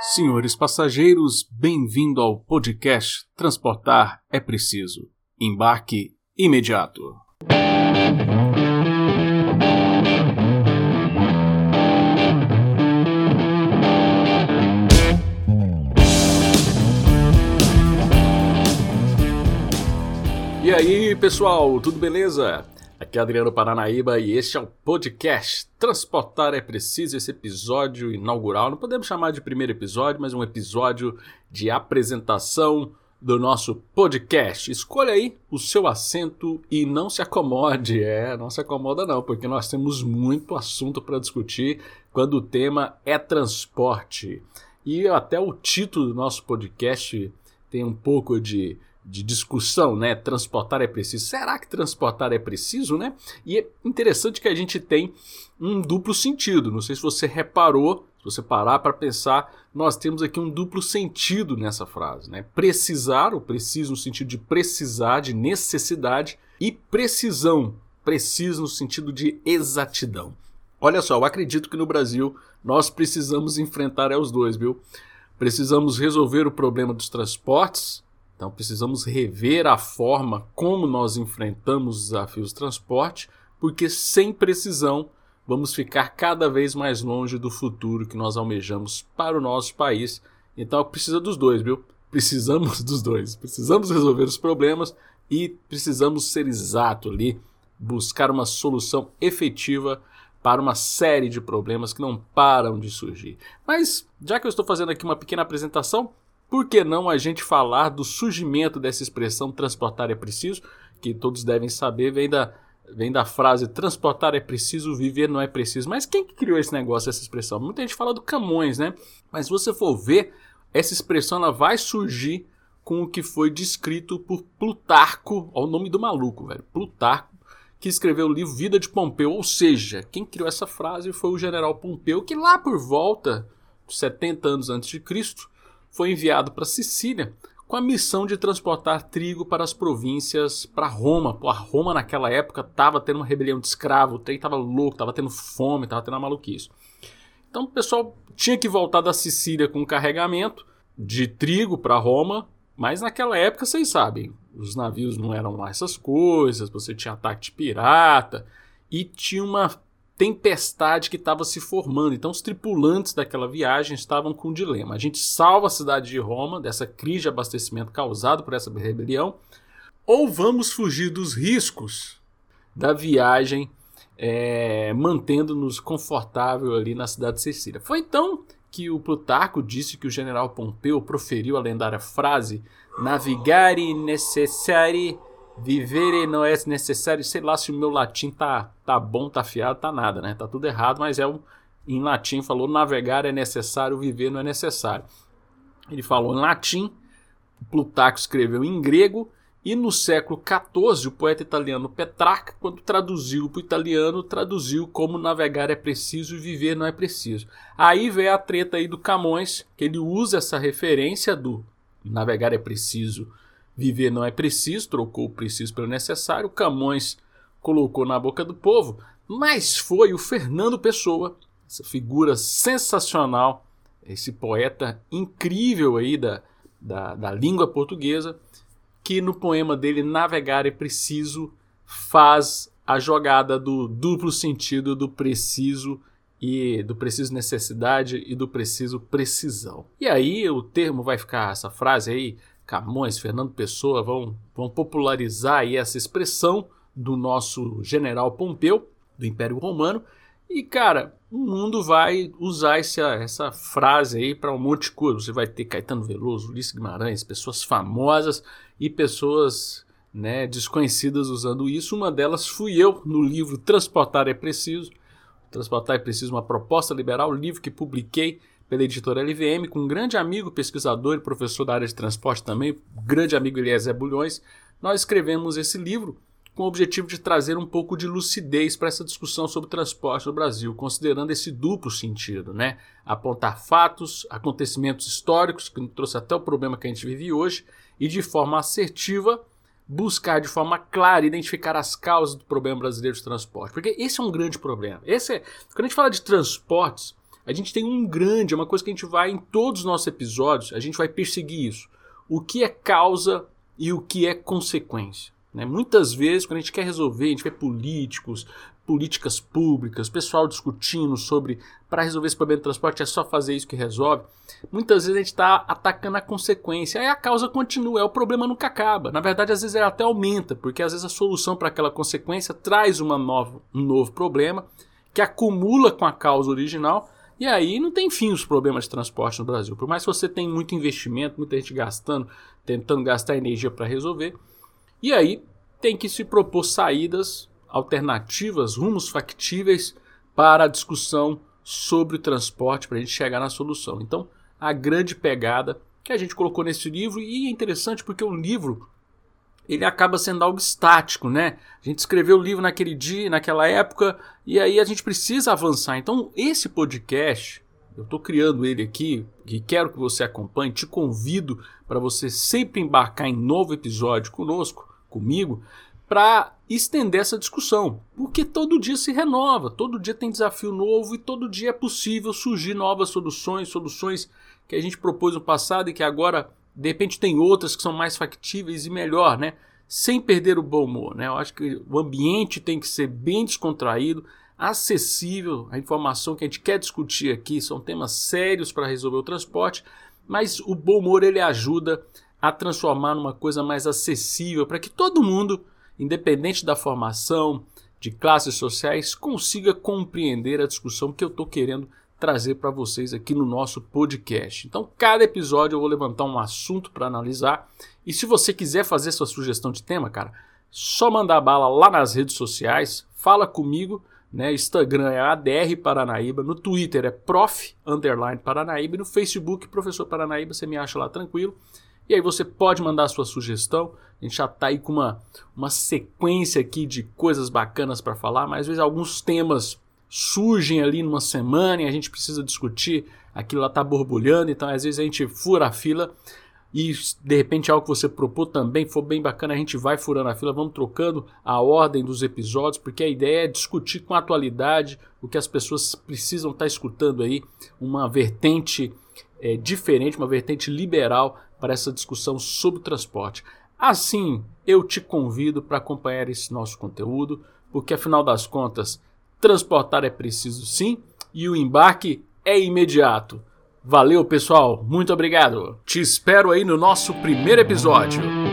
Senhores passageiros, bem-vindo ao podcast Transportar é Preciso. Embarque imediato. E aí, pessoal, tudo beleza? Aqui é Adriano Paranaíba e este é o podcast Transportar é Preciso, esse episódio inaugural. Não podemos chamar de primeiro episódio, mas um episódio de apresentação do nosso podcast. Escolha aí o seu assento e não se acomode. É, não se acomoda não, porque nós temos muito assunto para discutir quando o tema é transporte. E até o título do nosso podcast tem um pouco de de discussão, né? Transportar é preciso. Será que transportar é preciso, né? E é interessante que a gente tem um duplo sentido. Não sei se você reparou, se você parar para pensar, nós temos aqui um duplo sentido nessa frase, né? Precisar, o preciso no sentido de precisar, de necessidade, e precisão, preciso no sentido de exatidão. Olha só, eu acredito que no Brasil nós precisamos enfrentar é os dois, viu? Precisamos resolver o problema dos transportes então precisamos rever a forma como nós enfrentamos os desafios de transporte, porque sem precisão vamos ficar cada vez mais longe do futuro que nós almejamos para o nosso país. Então precisa dos dois, viu? Precisamos dos dois. Precisamos resolver os problemas e precisamos ser exato ali, buscar uma solução efetiva para uma série de problemas que não param de surgir. Mas já que eu estou fazendo aqui uma pequena apresentação, por que não a gente falar do surgimento dessa expressão transportar é preciso, que todos devem saber, vem da, vem da frase transportar é preciso, viver não é preciso. Mas quem que criou esse negócio, essa expressão? Muita gente fala do Camões, né? Mas se você for ver, essa expressão ela vai surgir com o que foi descrito por Plutarco, ao nome do maluco, velho. Plutarco, que escreveu o livro Vida de Pompeu, ou seja, quem criou essa frase foi o general Pompeu, que lá por volta de 70 anos antes de Cristo, foi enviado para Sicília com a missão de transportar trigo para as províncias para Roma. Pô, a Roma naquela época estava tendo uma rebelião de escravo, o trem estava louco, estava tendo fome, estava tendo uma maluquice. Então o pessoal tinha que voltar da Sicília com carregamento de trigo para Roma, mas naquela época vocês sabem, os navios não eram lá essas coisas, você tinha ataque de pirata e tinha uma tempestade que estava se formando. Então, os tripulantes daquela viagem estavam com um dilema. A gente salva a cidade de Roma dessa crise de abastecimento causado por essa rebelião, ou vamos fugir dos riscos da viagem, é, mantendo-nos confortável ali na cidade de Sicília. Foi então que o Plutarco disse que o general Pompeu proferiu a lendária frase navigare necessari Viver não é necessário, sei lá se o meu latim tá, tá bom, tá fiado, tá nada, né? Tá tudo errado, mas é um, em latim falou navegar é necessário, viver não é necessário. Ele falou em latim, Plutarco escreveu em grego e no século XIV o poeta italiano Petrarca, quando traduziu para o italiano, traduziu como navegar é preciso e viver não é preciso. Aí veio a treta aí do Camões, que ele usa essa referência do navegar é preciso Viver não é preciso, trocou o preciso pelo necessário. Camões colocou na boca do povo, mas foi o Fernando Pessoa, essa figura sensacional, esse poeta incrível aí da, da, da língua portuguesa, que no poema dele Navegar é Preciso faz a jogada do duplo sentido do preciso e do preciso necessidade e do preciso precisão. E aí o termo vai ficar essa frase aí Camões, Fernando Pessoa vão, vão popularizar aí essa expressão do nosso general Pompeu, do Império Romano. E, cara, o mundo vai usar essa, essa frase aí para um monte de coisa. Você vai ter Caetano Veloso, Ulisses Guimarães, pessoas famosas e pessoas né, desconhecidas usando isso. Uma delas fui eu no livro Transportar é Preciso. Transportar é Preciso, uma proposta liberal, livro que publiquei pela editora LVM, com um grande amigo, pesquisador e professor da área de transporte também, grande amigo Eliezer Bulhões, nós escrevemos esse livro com o objetivo de trazer um pouco de lucidez para essa discussão sobre transporte no Brasil, considerando esse duplo sentido, né? Apontar fatos, acontecimentos históricos, que trouxe até o problema que a gente vive hoje, e de forma assertiva buscar de forma clara identificar as causas do problema brasileiro de transporte, porque esse é um grande problema. Esse é, quando a gente fala de transportes, a gente tem um grande, é uma coisa que a gente vai em todos os nossos episódios, a gente vai perseguir isso. O que é causa e o que é consequência. Né? Muitas vezes, quando a gente quer resolver, a gente vê políticos, políticas públicas, pessoal discutindo sobre para resolver esse problema de transporte é só fazer isso que resolve. Muitas vezes a gente está atacando a consequência, aí a causa continua, é o problema nunca acaba. Na verdade, às vezes ele até aumenta, porque às vezes a solução para aquela consequência traz uma nova, um novo problema que acumula com a causa original. E aí não tem fim os problemas de transporte no Brasil. Por mais que você tenha muito investimento, muita gente gastando, tentando gastar energia para resolver. E aí tem que se propor saídas alternativas, rumos factíveis para a discussão sobre o transporte para a gente chegar na solução. Então, a grande pegada que a gente colocou nesse livro e é interessante porque o livro ele acaba sendo algo estático, né? A gente escreveu o livro naquele dia, naquela época, e aí a gente precisa avançar. Então, esse podcast, eu estou criando ele aqui e quero que você acompanhe, te convido para você sempre embarcar em novo episódio conosco, comigo, para estender essa discussão, porque todo dia se renova, todo dia tem desafio novo e todo dia é possível surgir novas soluções, soluções que a gente propôs no passado e que agora de repente tem outras que são mais factíveis e melhor, né? Sem perder o bom humor, né? Eu acho que o ambiente tem que ser bem descontraído, acessível. A informação que a gente quer discutir aqui são temas sérios para resolver o transporte, mas o bom humor ele ajuda a transformar numa coisa mais acessível para que todo mundo independente da formação, de classes sociais, consiga compreender a discussão que eu estou querendo trazer para vocês aqui no nosso podcast. Então, cada episódio eu vou levantar um assunto para analisar. E se você quiser fazer sua sugestão de tema, cara, só mandar bala lá nas redes sociais, fala comigo. Né? Instagram é ADR Paranaíba, no Twitter é prof underline Paranaíba e no Facebook Professor Paranaíba, você me acha lá tranquilo. E aí você pode mandar sua sugestão. A gente já está aí com uma, uma sequência aqui de coisas bacanas para falar, mas às vezes alguns temas surgem ali numa semana e a gente precisa discutir, aquilo lá está borbulhando, então às vezes a gente fura a fila e de repente algo que você propôs também for bem bacana, a gente vai furando a fila, vamos trocando a ordem dos episódios, porque a ideia é discutir com a atualidade o que as pessoas precisam estar tá escutando aí, uma vertente é, diferente, uma vertente liberal para essa discussão sobre o transporte. Assim, eu te convido para acompanhar esse nosso conteúdo, porque afinal das contas, transportar é preciso sim e o embarque é imediato. Valeu, pessoal, muito obrigado. Te espero aí no nosso primeiro episódio.